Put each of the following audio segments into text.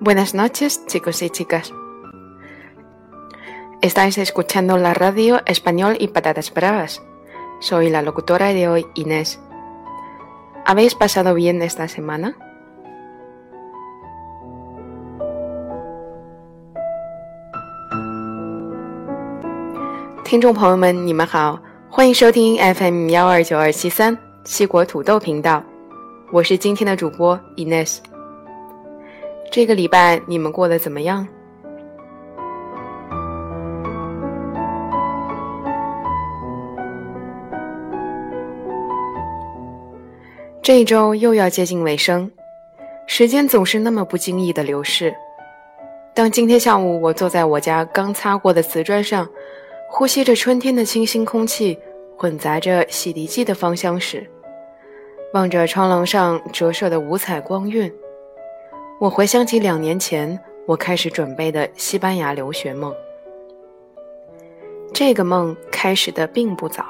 Buenas noches, chicos y chicas. Estáis escuchando la radio Español y Patatas Bravas. Soy la locutora de hoy, Inés. ¿Habéis pasado bien esta semana? 听众朋友们，你们好，欢迎收听 FM 幺二九二七三西国土豆频道，我是今天的主播 Ines。 这个礼拜你们过得怎么样？这一周又要接近尾声，时间总是那么不经意的流逝。当今天下午我坐在我家刚擦过的瓷砖上。呼吸着春天的清新空气，混杂着洗涤剂的芳香时，望着窗廊上折射的五彩光晕，我回想起两年前我开始准备的西班牙留学梦。这个梦开始的并不早。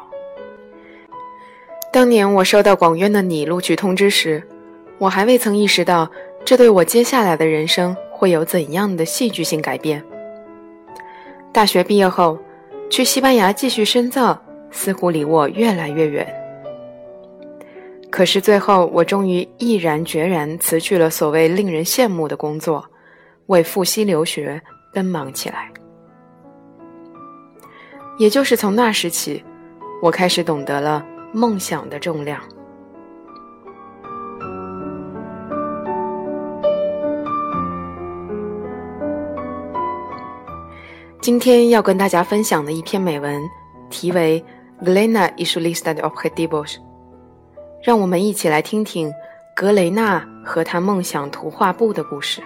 当年我收到广院的你录取通知时，我还未曾意识到这对我接下来的人生会有怎样的戏剧性改变。大学毕业后。去西班牙继续深造，似乎离我越来越远。可是最后，我终于毅然决然辞去了所谓令人羡慕的工作，为赴西留学奔忙起来。也就是从那时起，我开始懂得了梦想的重量。今天要跟大家分享的一篇美文，题为《Glena Isulista de objetivos》。让我们一起来听听格雷纳和他梦想图画布的故事。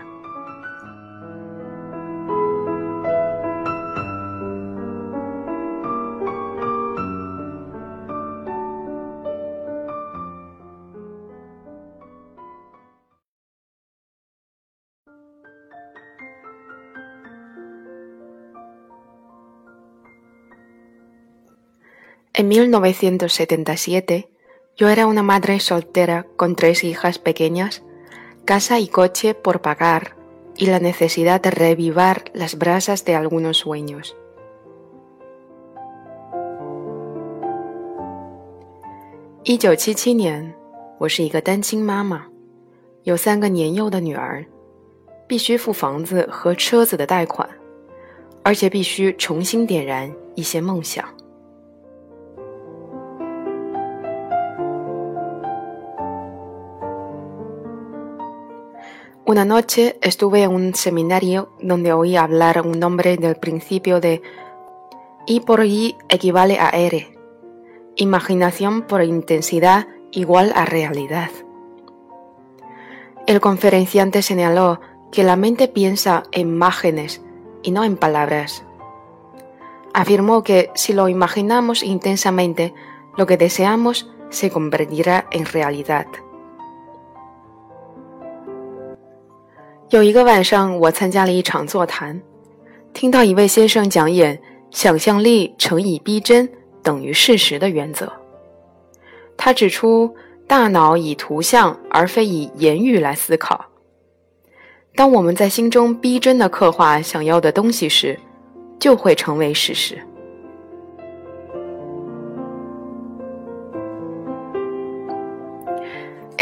En 1977, yo era una madre soltera con tres hijas pequeñas, casa y coche por pagar y la necesidad de revivar las brasas de algunos sueños. Y yo 七年，我是一个单亲妈妈，有三个年幼的女儿，必须付房子和车子的贷款，而且必须重新点燃一些梦想。 Una noche estuve en un seminario donde oí hablar un hombre del principio de I por I equivale a R. Imaginación por intensidad igual a realidad. El conferenciante señaló que la mente piensa en imágenes y no en palabras. Afirmó que si lo imaginamos intensamente, lo que deseamos se convertirá en realidad. 有一个晚上，我参加了一场座谈，听到一位先生讲演“想象力乘以逼真等于事实”的原则。他指出，大脑以图像而非以言语来思考。当我们在心中逼真的刻画想要的东西时，就会成为事实。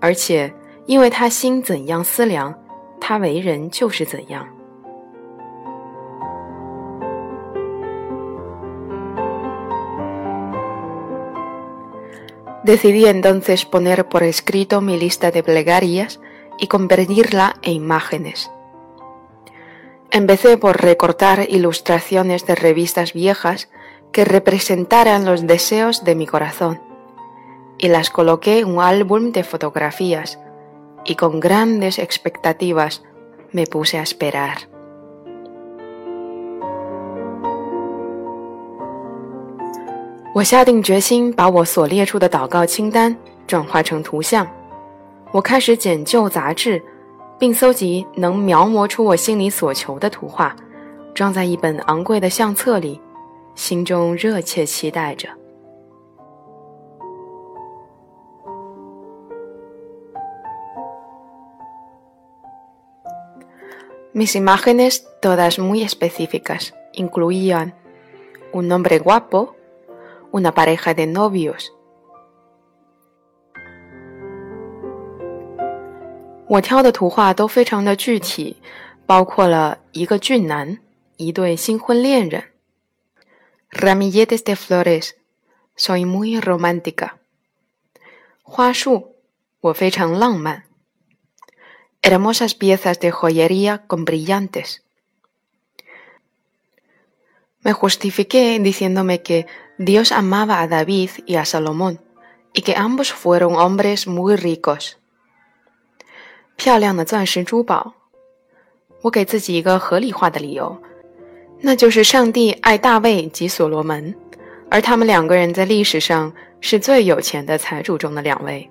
而且，因为他心怎样思量，他为人就是怎样。Decidí entonces poner por escrito mi lista de plegarias y convertirla en imágenes. Empecé por recortar ilustraciones de revistas viejas que representaran los deseos de mi corazón y las coloqué en un álbum de fotografías y con grandes expectativas me puse a esperar. 我下定决心把我所列出的祷告清单转化成图像。我开始捡旧杂志，并搜集能描摹出我心里所求的图画，装在一本昂贵的相册里，心中热切期待着。Mis imágenes, todas muy específicas, incluían un hombre guapo, una pareja de novios. 我挑的图画都非常的具体，包括了一个俊男，一对新婚恋人。Ramilletes de flores, soy muy romántica. 花束，我非常浪漫。 hermosas piezas de joyería con brillantes. Me justifiqué diciéndome que Dios amaba a David y a Salomón y que ambos fueron hombres muy ricos. 漂亮的钻石珠宝，我给自己一个合理化的理由，那就是上帝爱大卫及所罗门，而他们两个人在历史上是最有钱的财主中的两位。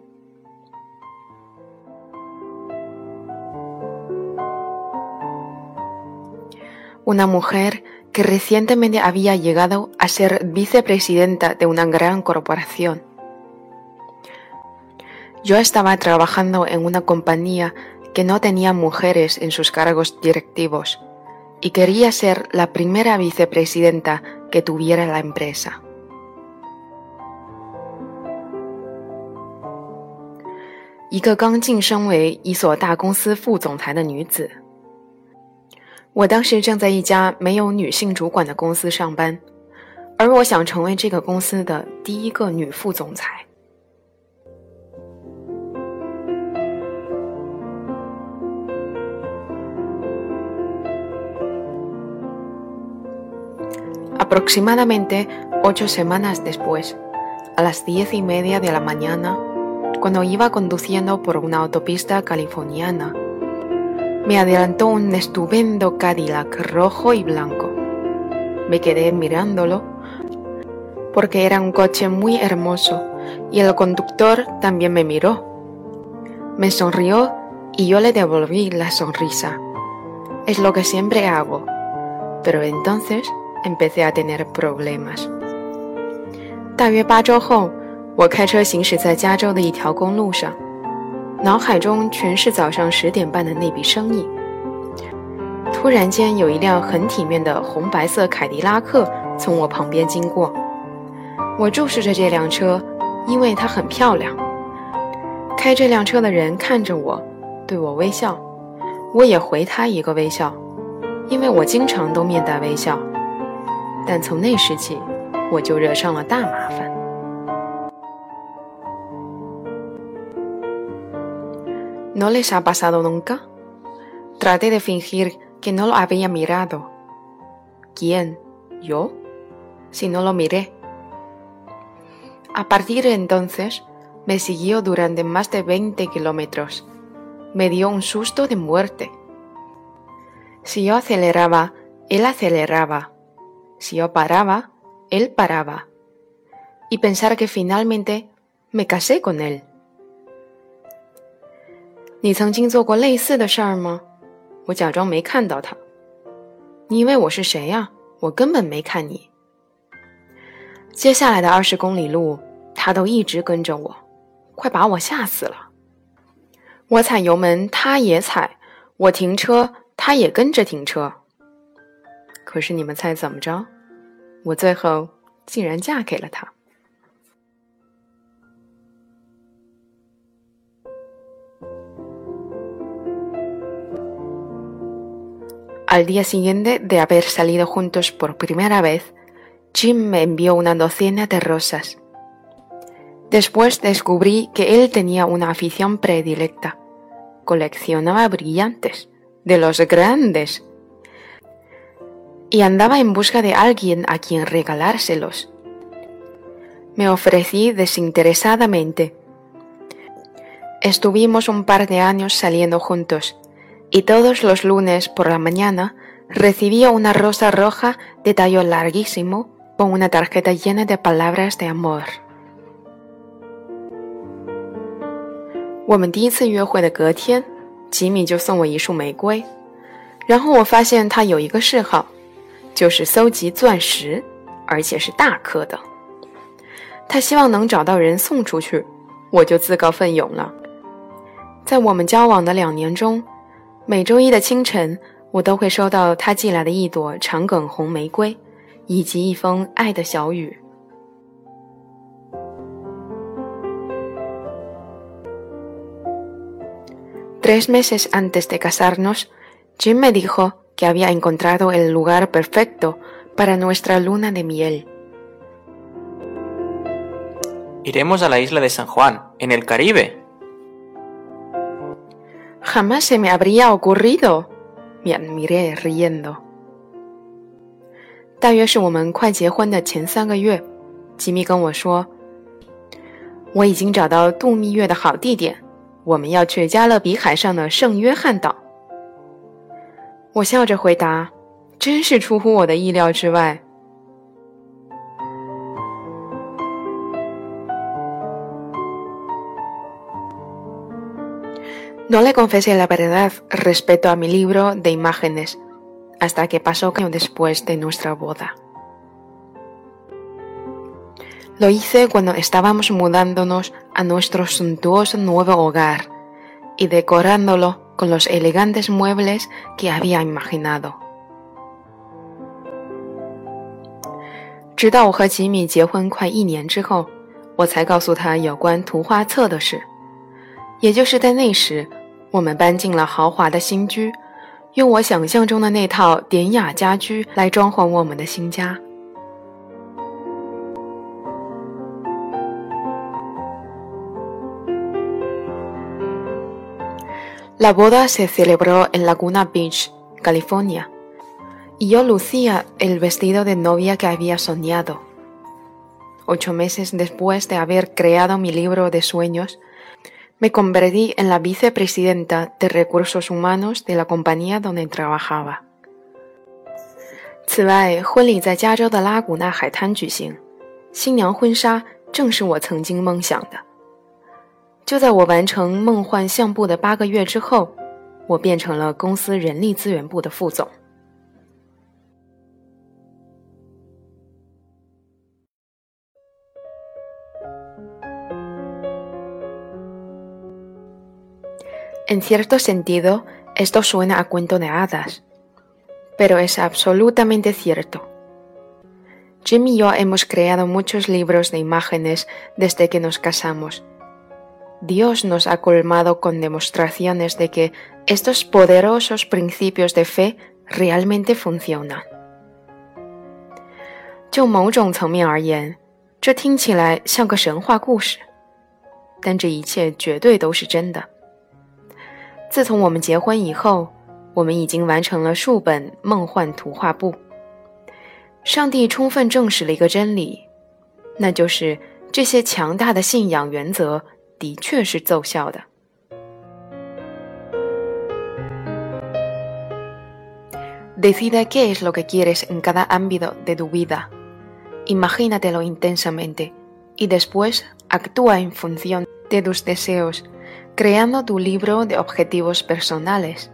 una mujer que recientemente había llegado a ser vicepresidenta de una gran corporación. Yo estaba trabajando en una compañía que no tenía mujeres en sus cargos directivos y quería ser la primera vicepresidenta que tuviera la empresa. 我当时正在一家没有女性主管的公司上班，而我想成为这个公司的第一个女副总裁。Aproximadamente ocho semanas después, a las diez y media de la mañana, cuando iba conduciendo por una autopista californiana. Me adelantó un estupendo Cadillac rojo y blanco. Me quedé mirándolo porque era un coche muy hermoso y el conductor también me miró. Me sonrió y yo le devolví la sonrisa. Es lo que siempre hago. Pero entonces empecé a tener problemas. 大约八周后，我开车行驶在加州的一条公路上。 脑海中全是早上十点半的那笔生意。突然间，有一辆很体面的红白色凯迪拉克从我旁边经过。我注视着这辆车，因为它很漂亮。开这辆车的人看着我，对我微笑，我也回他一个微笑，因为我经常都面带微笑。但从那时起，我就惹上了大麻烦。¿No les ha pasado nunca? Traté de fingir que no lo había mirado. ¿Quién? ¿Yo? Si no lo miré. A partir de entonces, me siguió durante más de 20 kilómetros. Me dio un susto de muerte. Si yo aceleraba, él aceleraba. Si yo paraba, él paraba. Y pensar que finalmente me casé con él. 你曾经做过类似的事儿吗？我假装没看到他。你以为我是谁呀？我根本没看你。接下来的二十公里路，他都一直跟着我，快把我吓死了。我踩油门，他也踩；我停车，他也跟着停车。可是你们猜怎么着？我最后竟然嫁给了他。Al día siguiente de haber salido juntos por primera vez, Jim me envió una docena de rosas. Después descubrí que él tenía una afición predilecta. Coleccionaba brillantes, de los grandes. Y andaba en busca de alguien a quien regalárselos. Me ofrecí desinteresadamente. Estuvimos un par de años saliendo juntos, y todos los lunes por la mañana recibía una rosa roja de tallo larguísimo con una tarjeta llena de palabras de amor. 我们第一次约会的隔天，吉米就送我一束玫瑰。然后我发现他有一个嗜好，就是搜集钻石，而且是大颗的。他希望能找到人送出去，我就自告奋勇了。在我们交往的两年中，每周一的清晨，我都会收到他寄来的一朵长梗红玫瑰，以及一封爱的小语。Tres meses antes de casarnos, Jim me dijo que había encontrado el lugar perfecto para nuestra luna de miel. Iremos a la isla de San Juan, en el Caribe. Jamás se me habría ocurrido. Me admiré riendo. 大约是我们快结婚的前三个月，吉米跟我说：“我已经找到度蜜月的好地点，我们要去加勒比海上的圣约翰岛。”我笑着回答：“真是出乎我的意料之外。” No le confesé la verdad respecto a mi libro de imágenes hasta que pasó año después de nuestra boda. Lo hice cuando estábamos mudándonos a nuestro suntuoso nuevo hogar y decorándolo con los elegantes muebles que había imaginado. 直到我和吉米结婚快一年之后，我才告诉他有关图画册的事。也就是在那时， 我们搬进了豪华的新居，用我想象中的那套典雅家居来装潢我们的新家。La boda se celebró en Laguna Beach, California, y yo lucía el vestido de novia que había soñado. Ocho meses después de haber creado mi libro de sueños, me convertí en la vicepresidenta de recursos humanos de la compañía donde trabajaba. 此外，婚礼在加州的拉古纳海滩举行，新娘婚纱正是我曾经梦想的。就在我完成梦幻相簿的八个月之后，我变成了公司人力资源部的副总。En cierto sentido, esto suena a cuento de hadas, pero es absolutamente cierto. Jim y yo hemos creado muchos libros de imágenes desde que nos casamos. Dios nos ha colmado con demostraciones de que estos poderosos principios de fe realmente funcionan. 就某种层面而言，这听起来像个神话故事，但这一切绝对都是真的。 自从我们结婚以后，我们已经完成了数本梦幻图画簿。上帝充分证实了一个真理，那就是这些强大的信仰原则的确是奏效的。Decide qué es lo que quieres en cada ámbito de tu vida. Imagínatelo intensamente y después actúa en función de tus deseos creando tu libro de objetivos personales.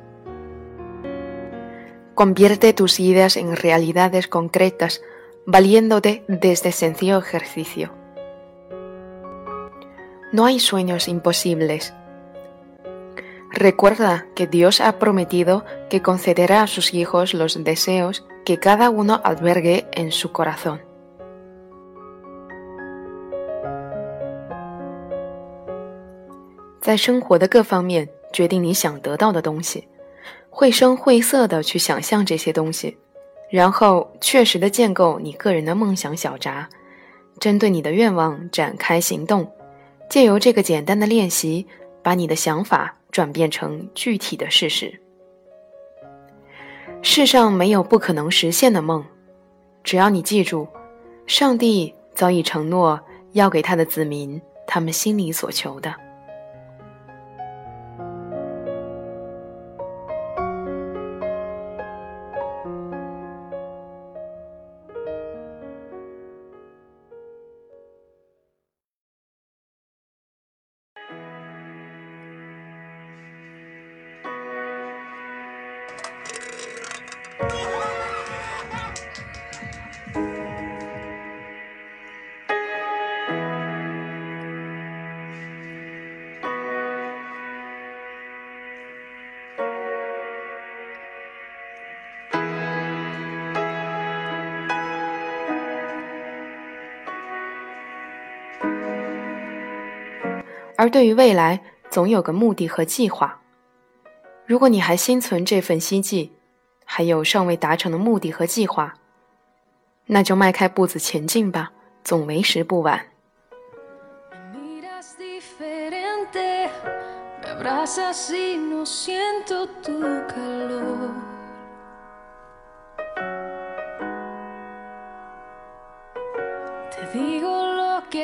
Convierte tus ideas en realidades concretas, valiéndote de este sencillo ejercicio. No hay sueños imposibles. Recuerda que Dios ha prometido que concederá a sus hijos los deseos que cada uno albergue en su corazón. 在生活的各方面决定你想得到的东西，绘声绘色的去想象这些东西，然后确实的建构你个人的梦想小闸，针对你的愿望展开行动，借由这个简单的练习，把你的想法转变成具体的事实。世上没有不可能实现的梦，只要你记住，上帝早已承诺要给他的子民他们心里所求的。而对于未来，总有个目的和计划。如果你还心存这份希冀，还有尚未达成的目的和计划，那就迈开步子前进吧，总为时不晚。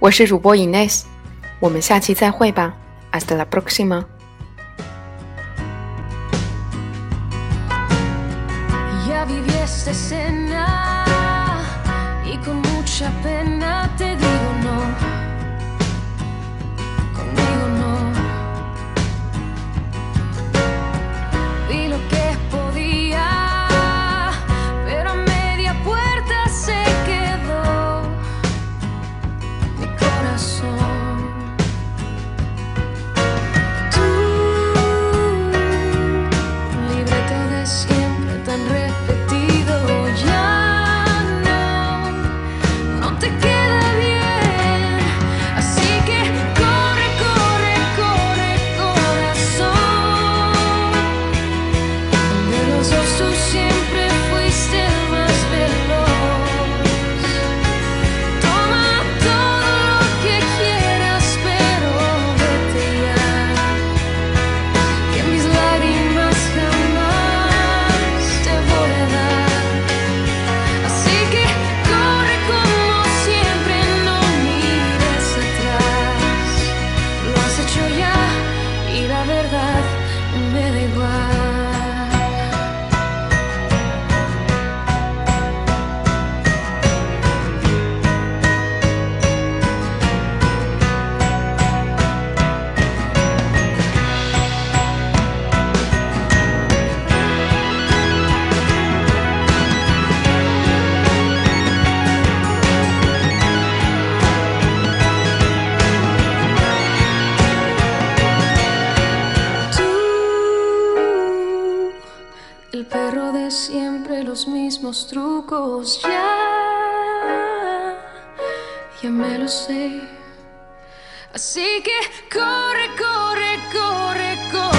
我是主播 Ines，我们下期再会吧，Hasta la próxima。Me lo sé. Así que corre, corre, corre, corazón.